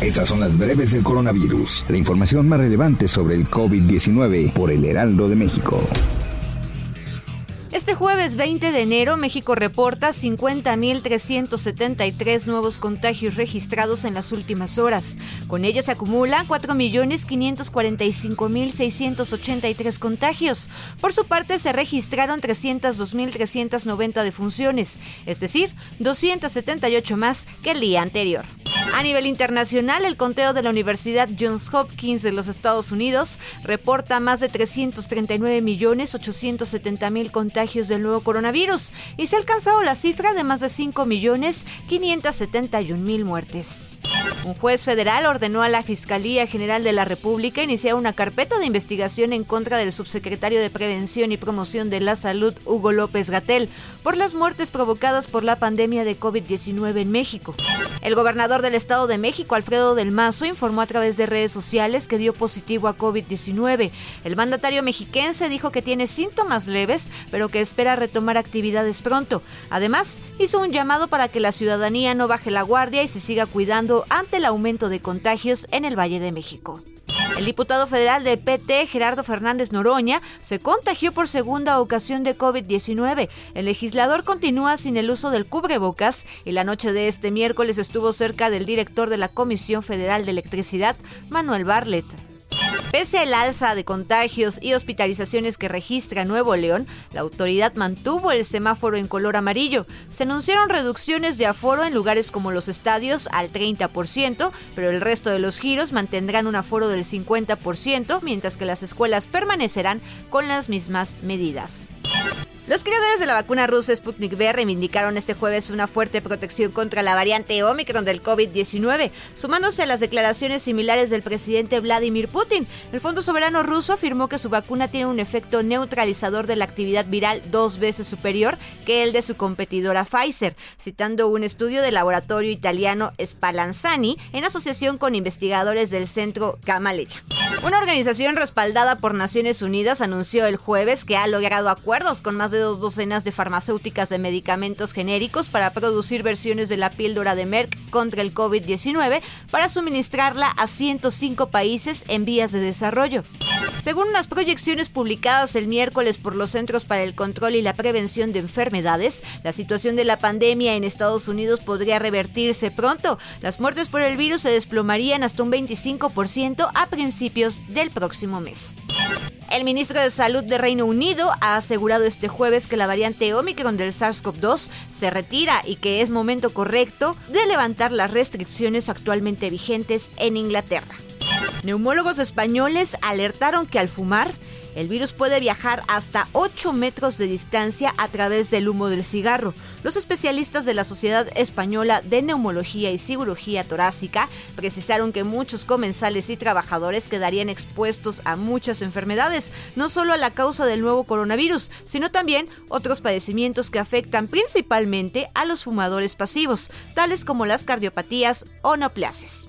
Estas son las breves del coronavirus, la información más relevante sobre el COVID-19 por el Heraldo de México. Este jueves 20 de enero, México reporta 50.373 nuevos contagios registrados en las últimas horas. Con ello se acumulan 4.545.683 contagios. Por su parte, se registraron 302.390 defunciones, es decir, 278 más que el día anterior. A nivel internacional, el conteo de la Universidad Johns Hopkins de los Estados Unidos reporta más de 339.870.000 contagios del nuevo coronavirus y se ha alcanzado la cifra de más de 5.571.000 muertes. Un juez federal ordenó a la Fiscalía General de la República iniciar una carpeta de investigación en contra del subsecretario de Prevención y Promoción de la Salud, Hugo López Gatel, por las muertes provocadas por la pandemia de COVID-19 en México. El gobernador del Estado de México, Alfredo del Mazo, informó a través de redes sociales que dio positivo a COVID-19. El mandatario mexiquense dijo que tiene síntomas leves, pero que espera retomar actividades pronto. Además, hizo un llamado para que la ciudadanía no baje la guardia y se siga cuidando ante el aumento de contagios en el Valle de México. El diputado federal del PT, Gerardo Fernández Noroña, se contagió por segunda ocasión de COVID-19. El legislador continúa sin el uso del cubrebocas y la noche de este miércoles estuvo cerca del director de la Comisión Federal de Electricidad, Manuel Barlet. Pese al alza de contagios y hospitalizaciones que registra Nuevo León, la autoridad mantuvo el semáforo en color amarillo. Se anunciaron reducciones de aforo en lugares como los estadios al 30%, pero el resto de los giros mantendrán un aforo del 50%, mientras que las escuelas permanecerán con las mismas medidas. Los creadores de la vacuna rusa Sputnik V reivindicaron este jueves una fuerte protección contra la variante Omicron del COVID-19, sumándose a las declaraciones similares del presidente Vladimir Putin. El Fondo Soberano ruso afirmó que su vacuna tiene un efecto neutralizador de la actividad viral dos veces superior que el de su competidora Pfizer, citando un estudio del laboratorio italiano Spallanzani en asociación con investigadores del centro Gamaleya. Una organización respaldada por Naciones Unidas anunció el jueves que ha logrado acuerdos con más de dos docenas de farmacéuticas de medicamentos genéricos para producir versiones de la píldora de Merck contra el COVID-19 para suministrarla a 105 países en vías de desarrollo. Según unas proyecciones publicadas el miércoles por los Centros para el Control y la Prevención de Enfermedades, la situación de la pandemia en Estados Unidos podría revertirse pronto. Las muertes por el virus se desplomarían hasta un 25% a principios del próximo mes. El ministro de Salud de Reino Unido ha asegurado este jueves que la variante Omicron del SARS-CoV-2 se retira y que es momento correcto de levantar las restricciones actualmente vigentes en Inglaterra. Neumólogos españoles alertaron que al fumar, el virus puede viajar hasta 8 metros de distancia a través del humo del cigarro. Los especialistas de la Sociedad Española de Neumología y Cirugía Torácica precisaron que muchos comensales y trabajadores quedarían expuestos a muchas enfermedades, no solo a la causa del nuevo coronavirus, sino también otros padecimientos que afectan principalmente a los fumadores pasivos, tales como las cardiopatías o neoplasias.